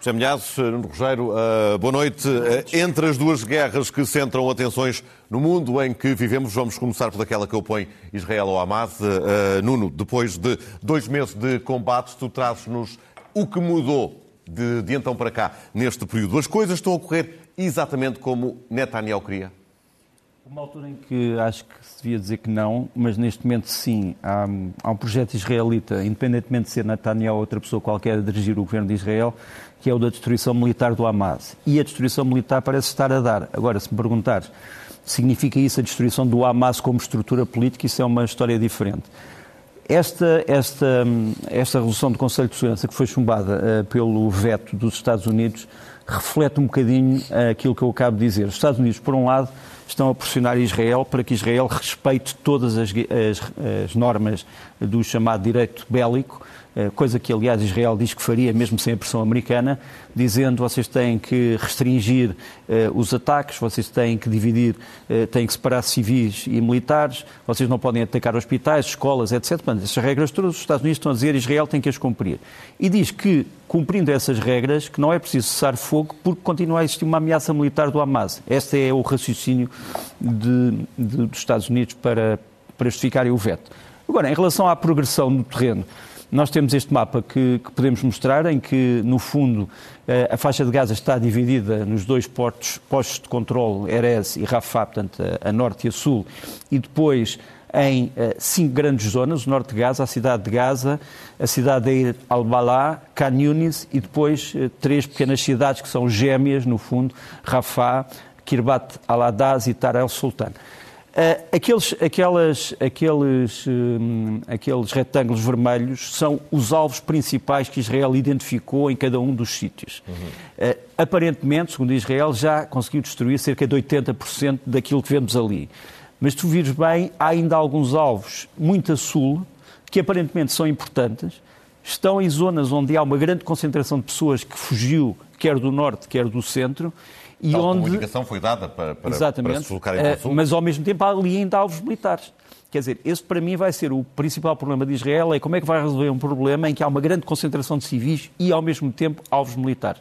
José Milhazes, Nuno Rogério, boa noite. Uh, entre as duas guerras que centram atenções no mundo em que vivemos, vamos começar por aquela que opõe Israel ao Hamas. Uh, Nuno, depois de dois meses de combate, tu trazes-nos o que mudou de, de então para cá neste período. As coisas estão a ocorrer exatamente como Netanyahu queria? Uma altura em que acho que se devia dizer que não, mas neste momento sim. Há, há um projeto israelita, independentemente de ser Netanyahu ou outra pessoa qualquer a dirigir o governo de Israel, que é o da destruição militar do Hamas. E a destruição militar parece estar a dar. Agora, se me perguntares, significa isso a destruição do Hamas como estrutura política? Isso é uma história diferente. Esta, esta, esta resolução do Conselho de Segurança, que foi chumbada uh, pelo veto dos Estados Unidos, reflete um bocadinho uh, aquilo que eu acabo de dizer. Os Estados Unidos, por um lado, estão a pressionar Israel para que Israel respeite todas as, as, as normas do chamado direito bélico, coisa que, aliás, Israel diz que faria, mesmo sem a pressão americana, dizendo vocês têm que restringir uh, os ataques, vocês têm que dividir, uh, têm que separar civis e militares, vocês não podem atacar hospitais, escolas, etc. Portanto, essas regras todas os Estados Unidos estão a dizer Israel tem que as cumprir. E diz que, cumprindo essas regras, que não é preciso cessar fogo porque continua a existir uma ameaça militar do Hamas. Este é o raciocínio de, de, dos Estados Unidos para, para justificarem o veto. Agora, em relação à progressão no terreno, nós temos este mapa que, que, podemos mostrar, em que, no fundo, eh, a faixa de Gaza está dividida nos dois portos, postos de controle, Erez e Rafah, portanto, a, a norte e a sul, e depois em uh, cinco grandes zonas, o norte de Gaza, a cidade de Gaza, a cidade de Al-Balá, Khan Yunis e depois uh, três pequenas cidades que são gêmeas, no fundo, Rafah, Kirbat al-Adaz e Tar el-Sultan. Uh, aqueles, aquelas, aqueles, uh, aqueles retângulos vermelhos são os alvos principais que Israel identificou em cada um dos sítios. Uhum. Uh, aparentemente, segundo Israel, já conseguiu destruir cerca de 80% daquilo que vemos ali. Mas tu vires bem, há ainda alguns alvos muito a sul, que aparentemente são importantes, estão em zonas onde há uma grande concentração de pessoas que fugiu, quer do norte, quer do centro, e Tal onde... a indicação foi dada para, para, Exatamente. para se colocarem em consumo. Mas, ao mesmo tempo, há ali ainda alvos militares. Quer dizer, esse para mim vai ser o principal problema de Israel, é como é que vai resolver um problema em que há uma grande concentração de civis e, ao mesmo tempo, alvos militares.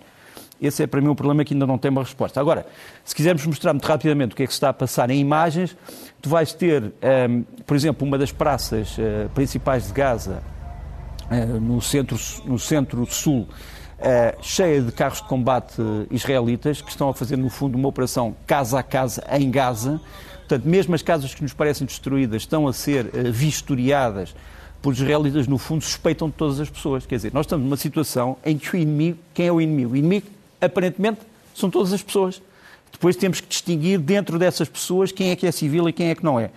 Esse é para mim um problema que ainda não tem uma resposta. Agora, se quisermos mostrar muito rapidamente o que é que se está a passar em imagens, tu vais ter, um, ehm, por exemplo, uma das praças uh, principais de Gaza, uh, no centro-sul, no centro -sul, uh, cheia de carros de combate israelitas que estão a fazer, no fundo, uma operação casa a casa em Gaza. Portanto, mesmo as casas que nos parecem destruídas estão a ser uh, vistoriadas por israelitas, no fundo, suspeitam de todas as pessoas. Quer dizer, nós estamos numa situação em que o inimigo, quem é o inimigo? O inimigo, aparentemente, são todas as pessoas. Depois temos que distinguir dentro dessas pessoas quem é que é civil e quem é que não é.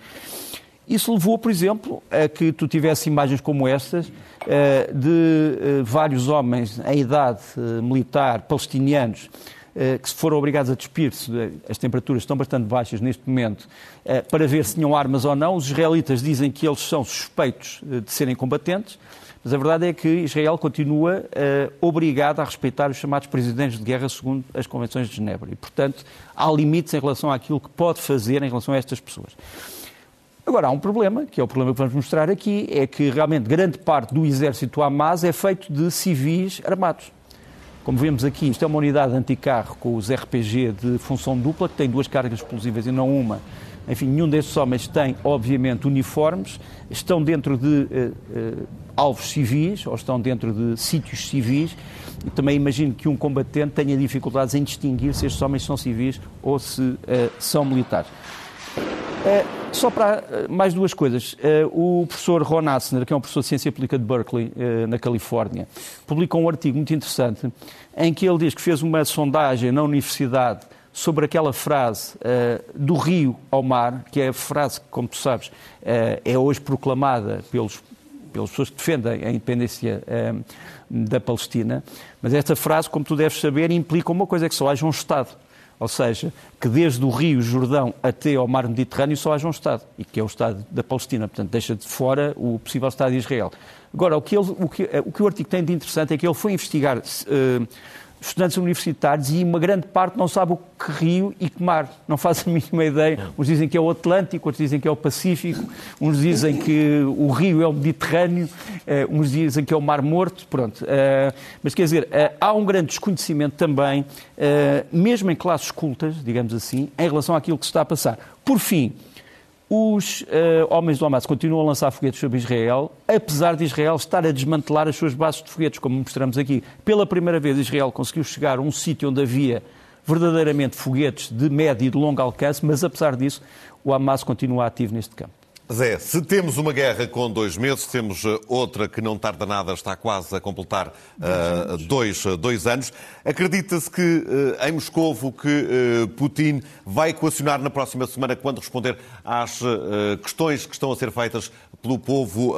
Isso levou, por exemplo, a que tu tivesse imagens como estas eh, de eh, vários homens em idade eh, militar, palestinianos, que se foram obrigados a despir-se, as temperaturas estão bastante baixas neste momento, para ver se tinham armas ou não. Os israelitas dizem que eles são suspeitos de serem combatentes, mas a verdade é que Israel continua obrigado a respeitar os chamados presidentes de guerra segundo as convenções de Genebra. E, portanto, há limites em relação àquilo que pode fazer em relação a estas pessoas. Agora, há um problema, que é o problema que vamos mostrar aqui, é que realmente grande parte do exército Hamas é feito de civis armados. Como vemos aqui, isto é uma unidade anticarro com os RPG de função dupla, que tem duas cargas explosivas e não uma. Enfim, nenhum destes homens tem, obviamente, uniformes, estão dentro de uh, uh, alvos civis ou estão dentro de sítios civis. E também imagino que um combatente tenha dificuldades em distinguir se estes homens são civis ou se uh, são militares. Uh, só para uh, mais duas coisas. Uh, o professor Ron Asner, que é um professor de ciência pública de Berkeley, na Califórnia, publicou um artigo muito interessante em que ele diz que fez uma sondagem na universidade sobre aquela frase do rio ao mar, que é a frase que, como tu sabes, é hoje proclamada pelos pelas pessoas que defendem a independência da Palestina, mas esta frase, como tu deves saber, implica uma coisa, é que só haja um Estado. Ou seja, que desde o Rio Jordão até ao mar Mediterrâneo só haja um Estado, e que é o Estado da Palestina. Portanto, deixa de fora o possível Estado de Israel. Agora, o que, ele, o, que, o, que o artigo tem de interessante é que ele foi investigar uh, estudantes universitários e uma grande parte não sabe o que rio e que mar. Não faz a mínima ideia. Uns dizem que é o Atlântico, outros dizem que é o Pacífico, uns dizem que o rio é o Mediterrâneo, eh, uns dizem que é o Mar Morto. Pronto. Eh, mas quer dizer, eh, há um grande desconhecimento também, mesmo em classes cultas, digamos assim, em relação àquilo que se está a passar. Por fim, os uh, homens do Hamas continuam a lançar foguetes sobre Israel, apesar de Israel estar a desmantelar as suas bases de foguetes, como mostramos aqui. Pela primeira vez, Israel conseguiu chegar a um sítio onde havia verdadeiramente foguetes de médio e de longo alcance, mas apesar disso, o Hamas continua ativo neste campo. Zé, se temos uma guerra com dois meses, temos eh, outra que não tarda nada, está quase a completar uh, dois, eh, dois anos. Acredita-se que uh, em Moscovo que uh, Putin vai equacionar na próxima semana, quando responder às questões que estão a ser feitas pelo povo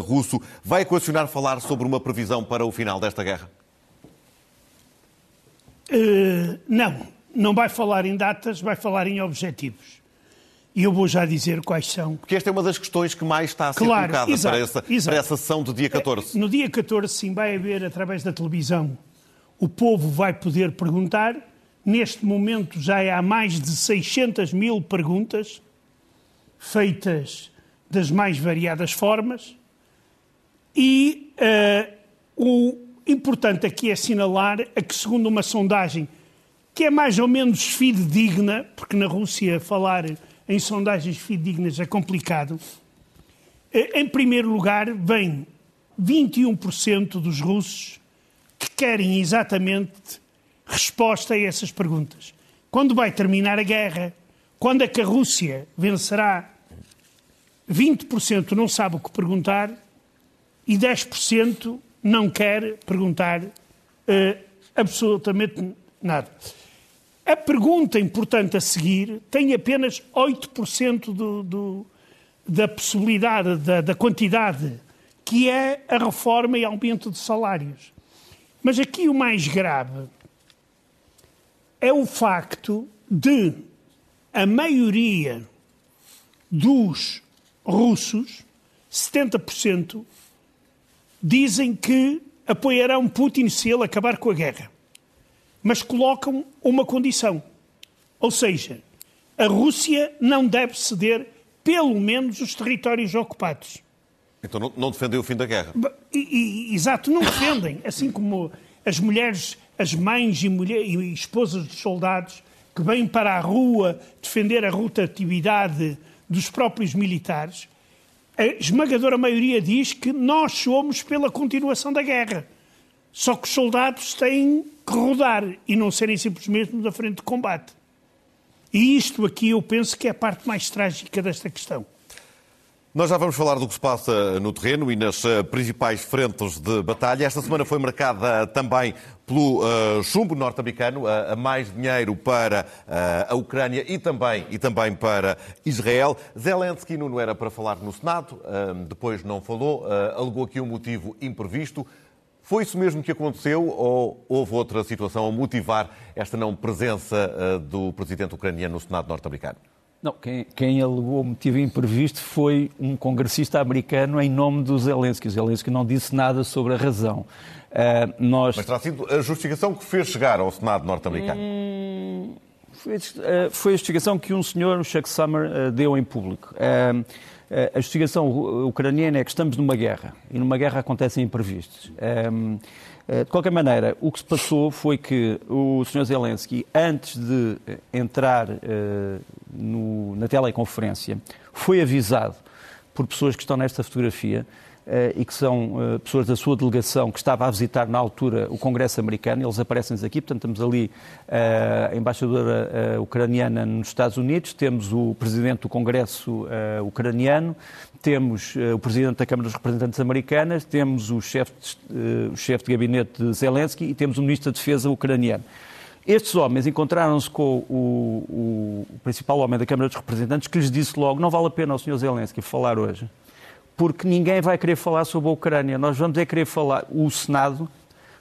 russo, vai equacionar falar sobre uma previsão para o final desta guerra? não, não vai falar em datas, vai falar em objetivos. E eu vou já dizer quais são. Porque esta é uma das questões que mais está a ser claro, colocada exato, para, essa, exato. para essa sessão do dia 14. No dia 14, sim, vai haver, através da televisão, o povo vai poder perguntar. Neste momento já há mais de 600 mil perguntas feitas das mais variadas formas. E uh, o importante aqui é assinalar a que, segundo uma sondagem que é mais ou menos fidedigna, porque na Rússia falar em sondagens fidedignas é complicado. Eh, em primeiro lugar, vem 21% dos russos que querem exatamente resposta a essas perguntas. Quando vai terminar a guerra? Quando é que a Rússia vencerá? 20% não sabe o que perguntar e 10% não quer perguntar uh, absolutamente nada. A pergunta importante a seguir tem apenas 8% do, do, da possibilidade, da, da quantidade, que é a reforma e aumento de salários. Mas aqui o mais grave é o facto de a maioria dos russos, 70%, dizem que apoiarão Putin se ele acabar com a guerra mas colocam uma condição. Ou seja, a Rússia não deve ceder pelo menos os territórios ocupados. Então não, não defendem o fim da guerra? E, e, exato, não defendem. Assim como as mulheres, as mães e, mulher, e esposas de soldados que vêm para a rua defender a rotatividade dos próprios militares, a esmagadora maioria diz que nós somos pela continuação da guerra. Só que os soldados têm que rodar e não serem simplesmente da frente de combate. E isto aqui eu penso que é a parte mais trágica desta questão. Nós já vamos falar do que se passa no terreno e nas eh, principais frentes de batalha. Esta semana foi marcada também pelo uh, chumbo norte-americano, uh, a mais dinheiro para uh, a Ucrânia e também, e também para Israel. Zelensky não era para falar no Senado, depois não falou, alegou aqui um motivo imprevisto. Foi isso mesmo que aconteceu ou houve outra situação a motivar esta não presença uh, do presidente ucraniano no Senado norte-americano? Não, quem, quem alegou o motivo imprevisto foi um congressista americano em nome do Zelensky. O Zelensky não disse nada sobre a razão. Uh, nós... Mas terá sido a justificação que fez chegar ao Senado norte-americano? Hum, foi, uh, foi, a justificação que um senhor, o Chuck Summer, deu em público. Eh, a justificação ucraniana é que estamos numa guerra e numa guerra acontecem imprevistos. Ehm, eh, de qualquer maneira, o que se passou foi que o Sr. Zelensky, antes de eh, entrar no, na teleconferência, foi avisado por pessoas que estão nesta fotografia e que são pessoas da sua delegação que estava a visitar na altura o Congresso americano. Eles aparecem-nos aqui, portanto, temos ali a embaixadora ucraniana nos Estados Unidos, temos o presidente do Congresso ucraniano, temos o presidente da Câmara dos Representantes americanas, temos o chefe de, o chefe de gabinete de Zelensky e temos o ministro da Defesa ucraniano. Estes homens encontraram-se com o, o, o, principal homem da Câmara dos Representantes que lhes disse logo: não vale a pena ao Sr. Zelensky falar hoje, porque ninguém vai querer falar sobre a Ucrânia. Nós vamos é querer falar. O Senado,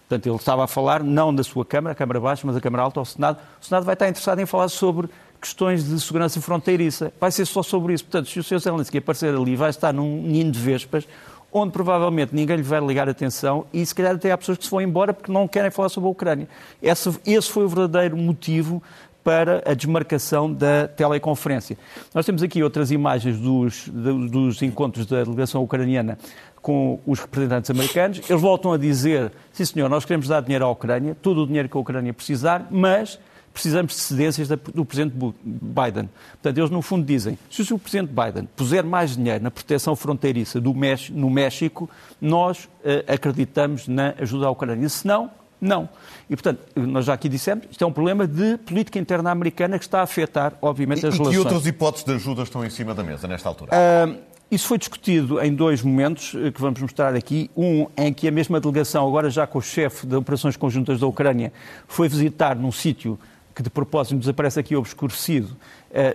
portanto, ele estava a falar não da sua Câmara, a Câmara Baixa, mas a Câmara Alta, ao Senado. O Senado vai estar interessado em falar sobre questões de segurança fronteiriça. Vai ser só sobre isso. Portanto, se o Sr. Zelensky aparecer ali, vai estar num ninho de vespas onde provavelmente ninguém lhe vai ligar atenção e se calhar até há pessoas que se vão embora porque não querem falar sobre a Ucrânia. Esse, esse foi o verdadeiro motivo para a desmarcação da teleconferência. Nós temos aqui outras imagens dos, dos encontros da delegação ucraniana com os representantes americanos. Eles voltam a dizer: sim, senhor, nós queremos dar dinheiro à Ucrânia, todo o dinheiro que a Ucrânia precisar, mas precisamos de cedências do Presidente Biden. Portanto, eles no fundo dizem, se o Presidente Biden puser mais dinheiro na proteção fronteiriça do México, no México, nós uh, acreditamos na ajuda à Ucrânia. Se não, não. E, portanto, nós já aqui dissemos, isto é um problema de política interna americana que está a afetar, obviamente, as e, relações. E que outras hipóteses de ajuda estão em cima da mesa nesta altura? Uh, isso foi discutido em dois momentos eh, que vamos mostrar aqui. Um em que a mesma delegação, agora já com o chefe de operações conjuntas da Ucrânia, foi visitar num sítio que de propósito nos aparece aqui obscurecido,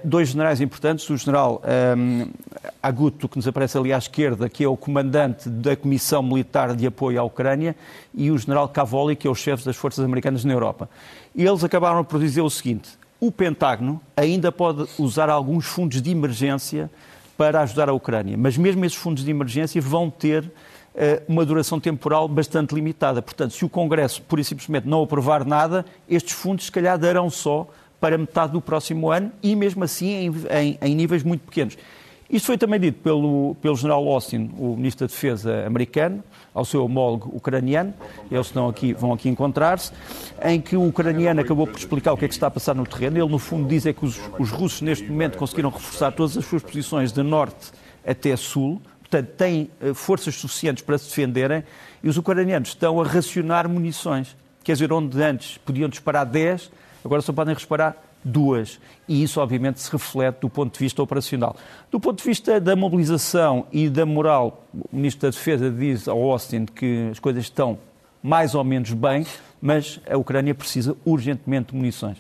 dois generais importantes, o general um, eh, Aguto, que nos aparece ali à esquerda, que é o comandante da Comissão Militar de Apoio à Ucrânia, e o general Cavoli, que é o chefe das forças americanas na Europa. E eles acabaram por dizer o seguinte, o Pentágono ainda pode usar alguns fundos de emergência para ajudar a Ucrânia, mas mesmo esses fundos de emergência vão ter eh, uma duração temporal bastante limitada. Portanto, se o Congresso, por e simplesmente, não aprovar nada, estes fundos, se calhar, darão só para metade do próximo ano e, mesmo assim, em, em, em níveis muito pequenos. Isto foi também dito pelo, pelo general Austin, o ministro da Defesa americano, ao seu homólogo ucraniano, eles estão aqui, vão aqui encontrar-se, em que o ucraniano acabou por explicar o que é que está a passar no terreno. Ele, no fundo, diz é que os, os russos, neste momento, conseguiram reforçar todas as suas posições de norte até sul, portanto, têm eh, forças suficientes para se defenderem e os ucranianos estão a racionar munições. Quer dizer, onde antes podiam disparar 10, agora só podem disparar duas. E isso, obviamente, se reflete do ponto de vista operacional. Do ponto de vista da mobilização e da moral, o Ministro da Defesa diz ao Austin que as coisas estão mais ou menos bem, mas a Ucrânia precisa urgentemente de munições.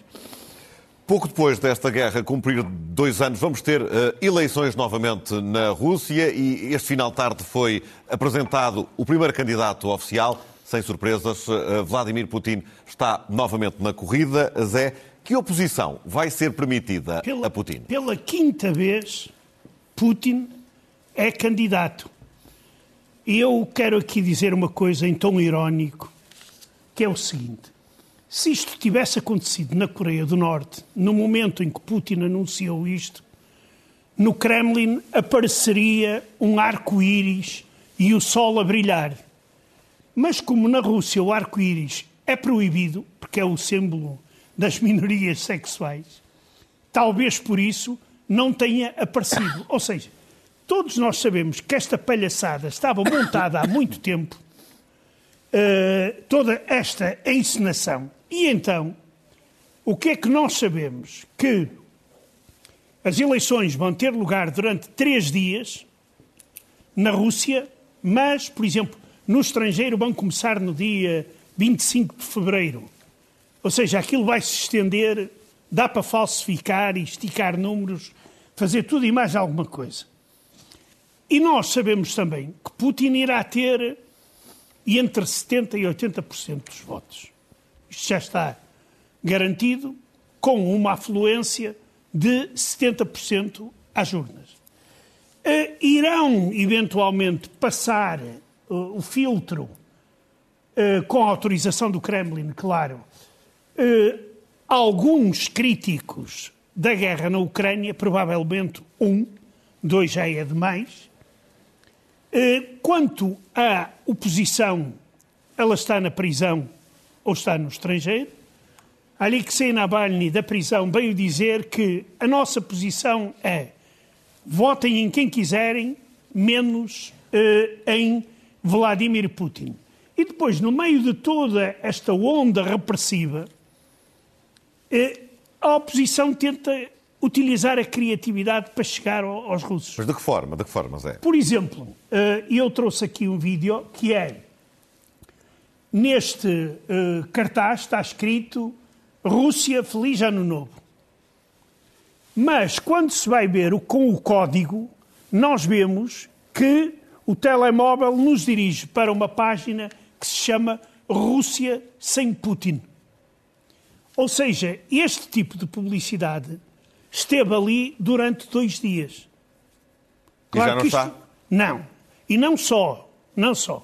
Pouco depois desta guerra cumprir dois anos, vamos ter uh, eleições novamente na Rússia e este final de tarde foi apresentado o primeiro candidato oficial, sem surpresas. Uh, Vladimir Putin está novamente na corrida. Zé, que oposição vai ser permitida pela, a Putin? Pela quinta vez, Putin é candidato. E eu quero aqui dizer uma coisa em tom irónico, que é o seguinte. Se isto tivesse acontecido na Coreia do Norte, no momento em que Putin anunciou isto, no Kremlin apareceria um arco-íris e o sol a brilhar. Mas como na Rússia o arco-íris é proibido, porque é o símbolo das minorias sexuais, talvez por isso não tenha aparecido. Ou seja, todos nós sabemos que esta palhaçada estava montada há muito tempo, uh, toda esta encenação e então, o que é que nós sabemos? Que as eleições vão ter lugar durante três dias na Rússia, mas, por exemplo, no estrangeiro vão começar no dia 25 de fevereiro. Ou seja, aquilo vai se estender, dá para falsificar e esticar números, fazer tudo e mais alguma coisa. E nós sabemos também que Putin irá ter entre 70% e 80% dos votos. Isto já está garantido, com uma afluência de 70% às urnas. Uh, irão, eventualmente, passar o filtro, uh, com autorização do Kremlin, claro, alguns críticos da guerra na Ucrânia, provavelmente um, dois já é demais. Quanto à oposição, ela está na prisão ou está no estrangeiro. Alexei Navalny, da prisão, veio dizer que a nossa posição é votem em quem quiserem, menos eh, em Vladimir Putin. E depois, no meio de toda esta onda repressiva, eh, a oposição tenta utilizar a criatividade para chegar aos russos. Mas de que forma? De que forma, Zé? Por exemplo, eh, eu trouxe aqui um vídeo que é neste uh, cartaz está escrito Rússia Feliz Ano Novo. Mas quando se vai ver com o código, nós vemos que o telemóvel nos dirige para uma página que se chama Rússia sem Putin. Ou seja, este tipo de publicidade esteve ali durante dois dias. Claro e já não isto... está? Não. E não só, não só.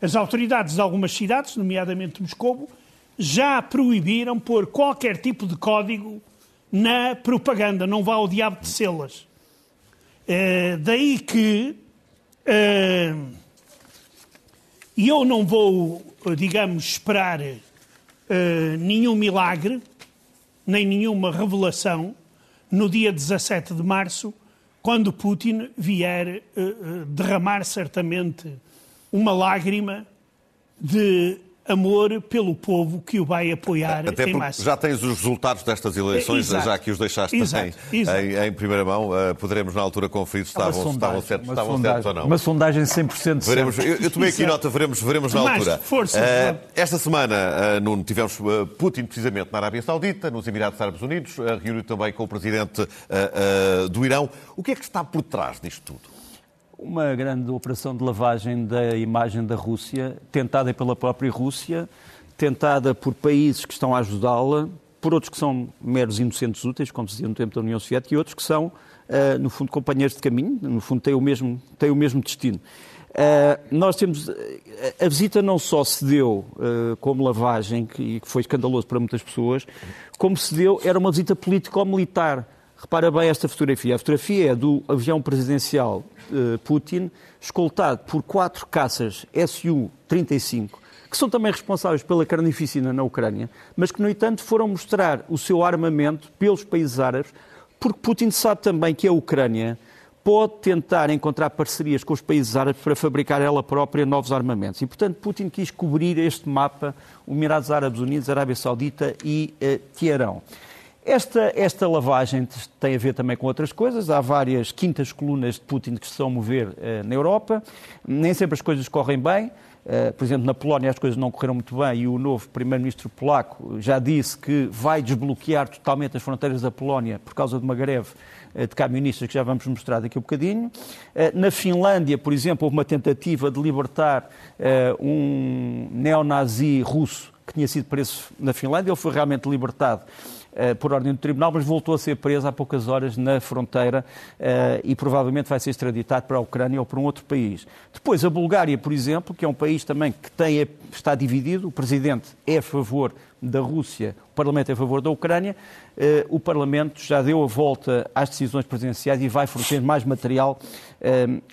As autoridades de algumas cidades, nomeadamente Moscou, já proibiram pôr qualquer tipo de código na propaganda, não vá ao diabo de selas. É, daí que é, eu não vou, digamos, esperar é, nenhum milagre, nem nenhuma revelação no dia 17 de março, quando Putin vier derramar certamente uma lágrima de amor pelo povo que o vai apoiar Até em massa. Já tens os resultados destas eleições, exato, já que os deixaste exato, também exato. Em, em, primeira mão. Uh, poderemos na altura conferir se estavam, estavam, certos, estavam certos ou não. Uma sondagem 100% veremos, eu, eu tomei aqui nota, veremos, veremos na Mas, altura. Força, uh, esta semana, uh, Nuno, tivemos Putin precisamente na Arábia Saudita, nos Emirados Árabes Unidos, uh, reuniu também com o presidente do Irão. O que é que está por trás disto tudo? Uma grande operação de lavagem da imagem da Rússia, tentada pela própria Rússia, tentada por países que estão a ajudá-la, por outros que são meros inocentes úteis, como se dizia no tempo da União Soviética, e outros que são, uh, no fundo, companheiros de caminho, no fundo, têm o mesmo, têm o mesmo destino. Uh, nós temos. A visita não só se deu uh, como lavagem, que, que foi escandaloso para muitas pessoas, como se deu, era uma visita político-militar. Repara bem esta fotografia. A fotografia é do avião presidencial uh, Putin, escoltado por quatro caças Su-35 que são também responsáveis pela carnificina na Ucrânia, mas que, no entanto, foram mostrar o seu armamento pelos países árabes, porque Putin sabe também que a Ucrânia pode tentar encontrar parcerias com os países árabes para fabricar ela própria novos armamentos. E, portanto, Putin quis cobrir este mapa, o Emirados Árabes Unidos, Arábia Saudita e uh, Teherão. Esta, esta lavagem tem a ver também com outras coisas. Há várias quintas colunas de Putin que se estão a mover uh, na Europa. Nem sempre as coisas correm bem. Eh, por exemplo, na Polónia as coisas não correram muito bem e o novo primeiro-ministro polaco já disse que vai desbloquear totalmente as fronteiras da Polónia por causa de uma greve eh, de camionistas que já vamos mostrar daqui a um bocadinho. Eh, na Finlândia, por exemplo, houve uma tentativa de libertar um neonazi russo que tinha sido preso na Finlândia. Ele foi realmente libertado por ordem do tribunal, mas voltou a ser preso há poucas horas na fronteira eh, e provavelmente vai ser extraditado para a Ucrânia ou para um outro país. Depois, a Bulgária, por exemplo, que é um país também que tem, está dividido, o presidente é a favor da Rússia, o Parlamento é a favor da Ucrânia, eh, o Parlamento já deu a volta às decisões presidenciais e vai fornecer mais material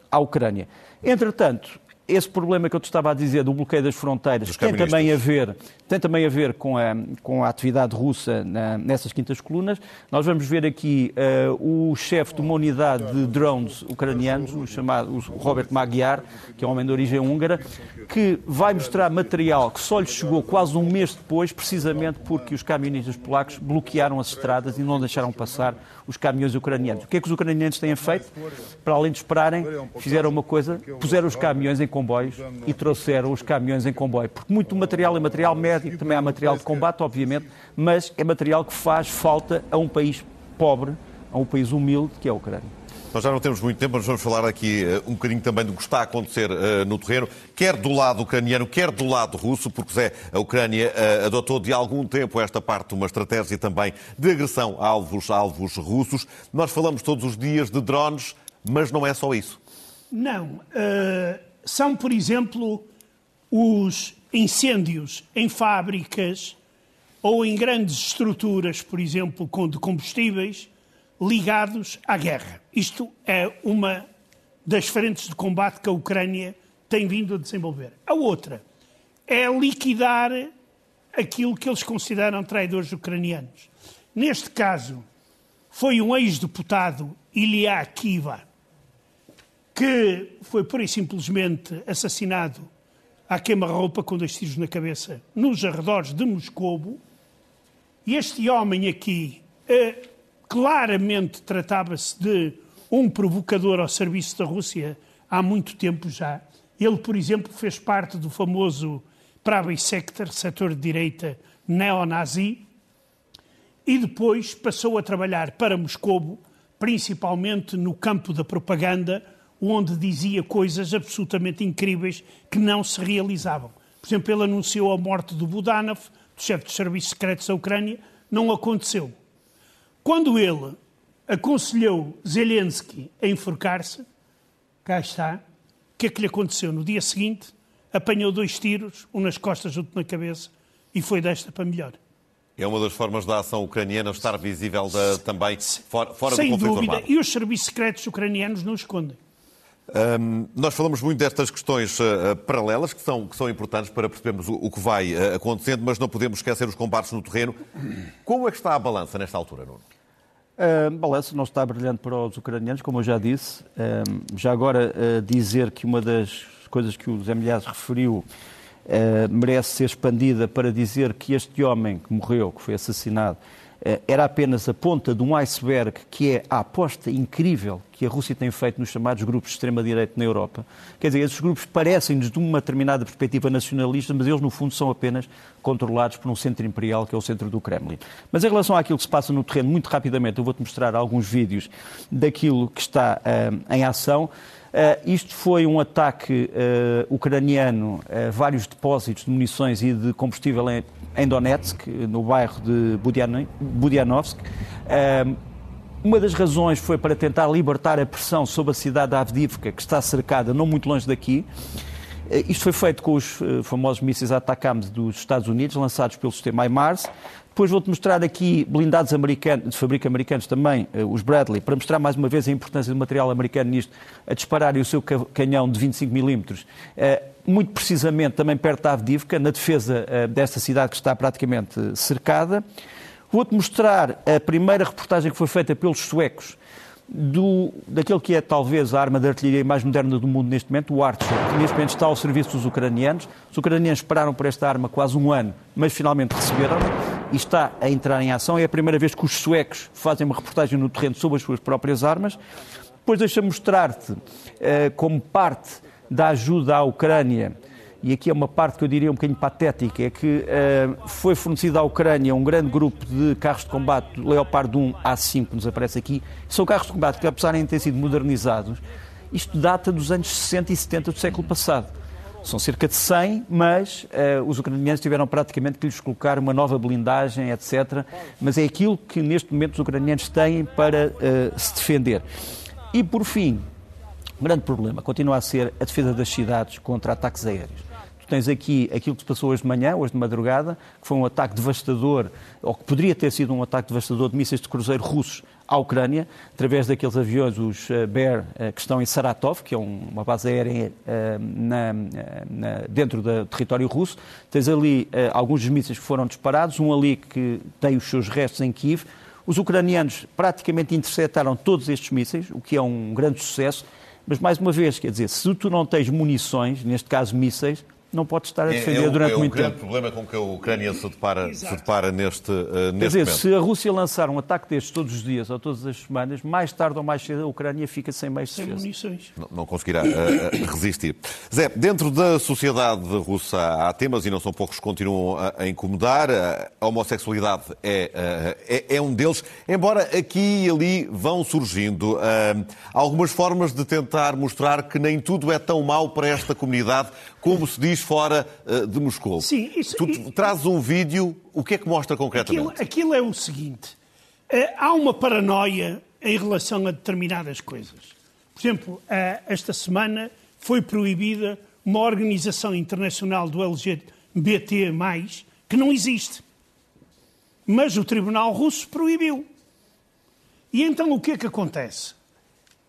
à Ucrânia. Entretanto, esse problema que eu te estava a dizer do bloqueio das fronteiras tem também a ver, tem também a ver com a, com a atividade russa na, nessas quintas colunas. Nós vamos ver aqui uh, o chefe de uma unidade de drones ucranianos, o chamado o Robert Magyar, que é um homem de origem húngara, que vai mostrar material que só lhe chegou quase um mês depois, precisamente porque os camionistas polacos bloquearam as estradas e não deixaram passar os caminhões ucranianos. O que é que os ucranianos têm feito? Para além de esperarem, fizeram uma coisa, puseram os caminhões em comboios e trouxeram os caminhões em comboio. Porque muito material é material médico, também há material de combate, obviamente, mas é material que faz falta a um país pobre, a um país humilde, que é a Ucrânia. Nós já não temos muito tempo, mas vamos falar aqui uh, um bocadinho também do que está a acontecer uh, no terreno, quer do lado ucraniano, quer do lado russo, porque Zé, a Ucrânia uh, adotou de algum tempo esta parte uma estratégia também de agressão a alvos, a alvos russos. Nós falamos todos os dias de drones, mas não é só isso. Não. são, por exemplo, os incêndios em fábricas ou em grandes estruturas, por exemplo, de combustíveis, ligados à guerra. Isto é uma das frentes de combate que a Ucrânia tem vindo a desenvolver. A outra é liquidar aquilo que eles consideram traidores ucranianos. Neste caso, foi um ex-deputado, Ilya Kiva, que foi pura e simplesmente assassinado à queima-roupa com dois tiros na cabeça nos arredores de Moscovo. E este homem aqui eh, claramente tratava-se de um provocador ao serviço da Rússia há muito tempo já. Ele, por exemplo, fez parte do famoso Pravый Sector, setor de direita neonazi, e depois passou a trabalhar para Moscovo, principalmente no campo da propaganda, onde dizia coisas absolutamente incríveis que não se realizavam. Por exemplo, ele anunciou a morte do Budanov, do chefe dos serviços secretos da Ucrânia, não aconteceu. Quando ele aconselhou Zelensky a enforcar-se, cá está, o que é que lhe aconteceu? No dia seguinte, apanhou dois tiros, um nas costas, outro na cabeça, e foi desta para melhor. É uma das formas da ação ucraniana estar visível da, também fora, fora Sem do conflito dúvida, armado. e os serviços secretos ucranianos não escondem. Um, nós falamos muito destas questões uh, paralelas, que são, que são importantes para percebermos o, o que vai uh, acontecendo, mas não podemos esquecer os combates no terreno. Como é que está a balança nesta altura, Nuno? A balança não está brilhante para os ucranianos, como eu já disse. Já agora uh, dizer que uma das coisas que o Zé Milhaz referiu merece ser expandida para dizer que este homem que morreu, que foi assassinado, era apenas a ponta de um iceberg que é a aposta incrível que a Rússia tem feito nos chamados grupos de extrema-direita na Europa. Quer dizer, esses grupos parecem-nos de uma determinada perspectiva nacionalista, mas eles, no fundo, são apenas controlados por um centro imperial, que é o centro do Kremlin. Mas em relação àquilo que se passa no terreno, muito rapidamente, eu vou-te mostrar alguns vídeos daquilo que está uh, em ação. Uh, isto foi um ataque uh, ucraniano a vários depósitos de munições e de combustível em, em Donetsk, no bairro de Budianovsk. Uh, uma das razões foi para tentar libertar a pressão sobre a cidade de Avdivka, que está cercada não muito longe daqui. Isto foi feito com os famosos mísseis ATACMS dos Estados Unidos, lançados pelo sistema HIMARS. Depois vou-te mostrar aqui blindados americanos, de fabrico americanos também, os Bradley, para mostrar mais uma vez a importância do material americano nisto, a dispararem o seu canhão de 25 milímetros, muito precisamente também perto da Avdivka, na defesa desta cidade que está praticamente cercada. Vou-te mostrar a primeira reportagem que foi feita pelos suecos do, daquele que é talvez a arma de artilharia mais moderna do mundo neste momento, o Archer, que neste momento está ao serviço dos ucranianos. Os ucranianos esperaram por esta arma quase um ano, mas finalmente receberam e está a entrar em ação. É a primeira vez que os suecos fazem uma reportagem no terreno sobre as suas próprias armas. Depois deixa mostrar-te, eh, como parte da ajuda à Ucrânia, e aqui é uma parte que eu diria um bocadinho patética, é que uh, foi fornecido à Ucrânia um grande grupo de carros de combate Leopard 1 A5, que nos aparece aqui. São carros de combate que, apesar de terem sido modernizados, isto data dos anos 60 e 70 do século passado. São cerca de 100, mas uh, os ucranianos tiveram praticamente que lhes colocar uma nova blindagem, etc. Mas é aquilo que neste momento os ucranianos têm para uh, se defender. E por fim, um grande problema continua a ser a defesa das cidades contra ataques aéreos tens aqui aquilo que se passou hoje de manhã, hoje de madrugada, que foi um ataque devastador, ou que poderia ter sido um ataque devastador de mísseis de cruzeiro russos à Ucrânia, através daqueles aviões, os Bear, que estão em Saratov, que é uma base aérea na, na, dentro do território russo. Tens ali alguns dos mísseis que foram disparados, um ali que tem os seus restos em Kiev. Os ucranianos praticamente interceptaram todos estes mísseis, o que é um grande sucesso. Mas, mais uma vez, quer dizer, se tu não tens munições, neste caso mísseis, não pode estar a defender é, é durante é muito tempo. É o grande problema com que a Ucrânia se depara, se depara neste, uh, neste Quer dizer, momento. se a Rússia lançar um ataque destes todos os dias ou todas as semanas, mais tarde ou mais cedo a Ucrânia fica sem meios de Sem defesa. munições. Não, não conseguirá uh, resistir. Zé, dentro da sociedade russa há temas, e não são poucos que continuam a, a incomodar. A homossexualidade é, uh, é, é, um deles, embora aqui e ali vão surgindo algumas formas de tentar mostrar que nem tudo é tão mau para esta comunidade como se diz fora uh, de Moscou. Sim, isso, tu e, trazes um vídeo, o que é que mostra concretamente? Aquilo, aquilo é o seguinte: uh, há uma paranoia em relação a determinadas coisas. Por exemplo, uh, esta semana foi proibida uma organização internacional do LGBT, que não existe. Mas o Tribunal Russo proibiu. E então o que é que acontece?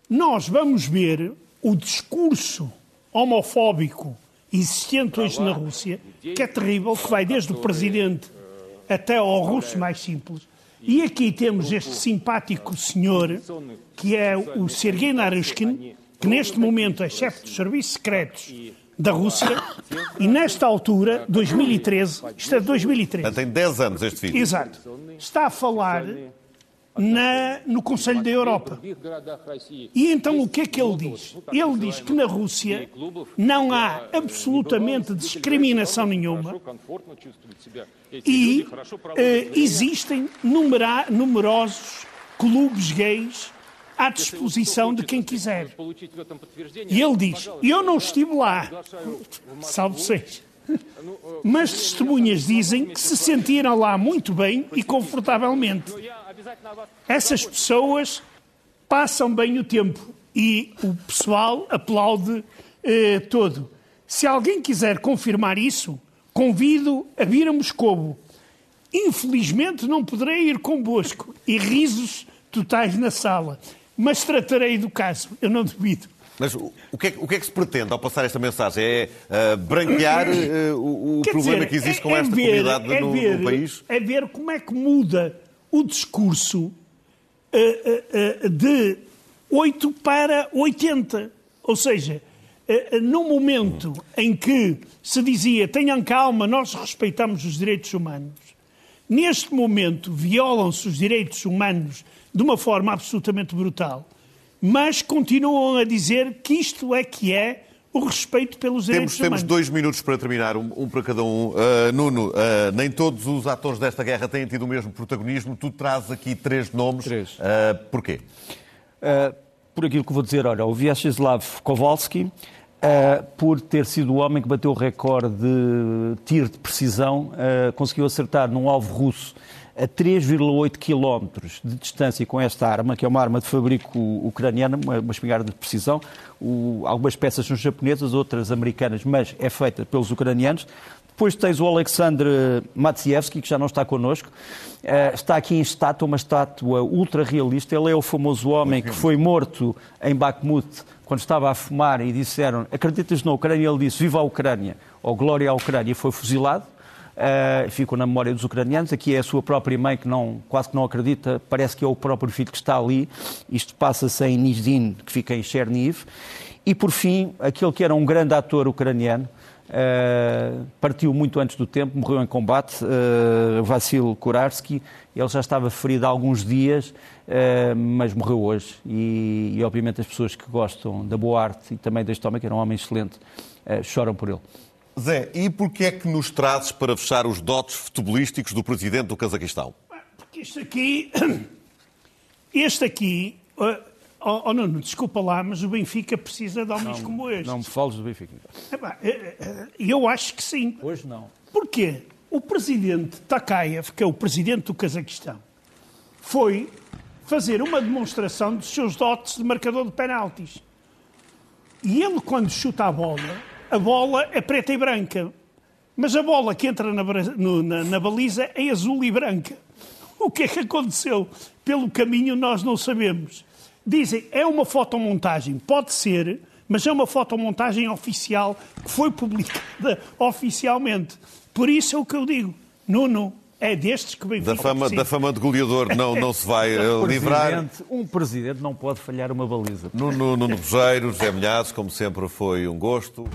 Nós vamos ver o discurso homofóbico existente hoje na Rússia, que é terrível, que vai desde o presidente até ao russo mais simples. E aqui temos este simpático senhor, que é o Sergei Naryshkin, que neste momento é chefe dos serviços secretos da Rússia, e nesta altura, 2013, isto é 2013. Tem 10 anos este vídeo. Exato. Está a falar na, no Conselho da Europa. E então o que é que ele diz? Ele diz que na Rússia não há absolutamente discriminação nenhuma e eh, existem numera, numerosos clubes gays à disposição de quem quiser. E ele diz: Eu não estive lá, salve seja. Mas testemunhas dizem que se sentiram lá muito bem e confortavelmente. Essas pessoas passam bem o tempo e o pessoal aplaude eh, todo. Se alguém quiser confirmar isso, convido a vir a Moscovo. Infelizmente não poderei ir convosco e risos totais na sala, mas tratarei do caso, eu não duvido. Mas o, o, que é, o que, é, que se pretende ao passar esta mensagem? É uh, branquear uh, o, o problema dizer, que existe é, com esta é ver, comunidade é no, ver, no, país? É ver como é que muda o discurso uh, de 8 para 80. Ou seja, no momento em que se dizia tenham calma, nós respeitamos os direitos humanos, neste momento violam-se os direitos humanos de uma forma absolutamente brutal mas continuam a dizer que isto é que é o respeito pelos direitos temos, humanos. Temos dois minutos para terminar, um, um para cada um. Uh, Nuno, uh, nem todos os atores desta guerra têm tido o mesmo protagonismo. Tu trazes aqui três nomes. Três. Uh, porquê? por aquilo que vou dizer, olha, o Vyacheslav Kowalski, por ter sido o homem que bateu o recorde de tiro de precisão, conseguiu acertar num alvo russo a 3,8 quilómetros de distância com esta arma, que é uma arma de fabrico ucraniano, uma, uma espingarda de precisão. O, algumas peças são japonesas, outras americanas, mas é feita pelos ucranianos. Depois tens o Alexandre Matsievski, que já não está connosco. Uh, está aqui em estátua, uma estátua ultra realista. Ele é o famoso homem que foi morto em Bakhmut quando estava a fumar e disseram: Acreditas na Ucrânia? Ele disse: Viva a Ucrânia, ou Glória à Ucrânia, foi fuzilado uh, na memória dos ucranianos. Aqui é a sua própria mãe que não, quase que não acredita, parece que é o próprio filho que está ali. Isto passa-se em Nizdin, que fica em Cherniv. E, por fim, aquele que era um grande ator ucraniano, Uh, partiu muito antes do tempo, morreu em combate, uh, Vassil Kurarsky. Ele já estava ferido há alguns dias, uh, mas morreu hoje. E, e, obviamente, as pessoas que gostam da boa arte e também deste homem, que era um homem excelente, choram por ele. Zé, e porquê é que nos trazes para fechar os dotes futebolísticos do presidente do Cazaquistão? Porque este aqui, este aqui, oh, oh não, desculpa lá, mas o Benfica precisa de homens não, como este. Não me fales do Benfica. Eu acho que sim. Hoje não. Porquê? O presidente Takayev, que é o presidente do Cazaquistão, foi fazer uma demonstração dos seus dotes de marcador de penaltis. E ele, quando chuta a bola, a bola é preta e branca. Mas a bola que entra na, na, na, baliza é azul e branca. O que é que aconteceu? Pelo caminho nós não sabemos. Dizem, é uma fotomontagem. Pode ser, mas é uma fotomontagem oficial que foi publicada oficialmente. Por isso é o que eu digo. Nuno, é destes que o Benfica da fama, da fama de goleador não, não se vai uh, livrar. Um presidente não pode falhar uma baliza. Nuno, Nuno Rogério, José Milhares, como sempre foi um gosto.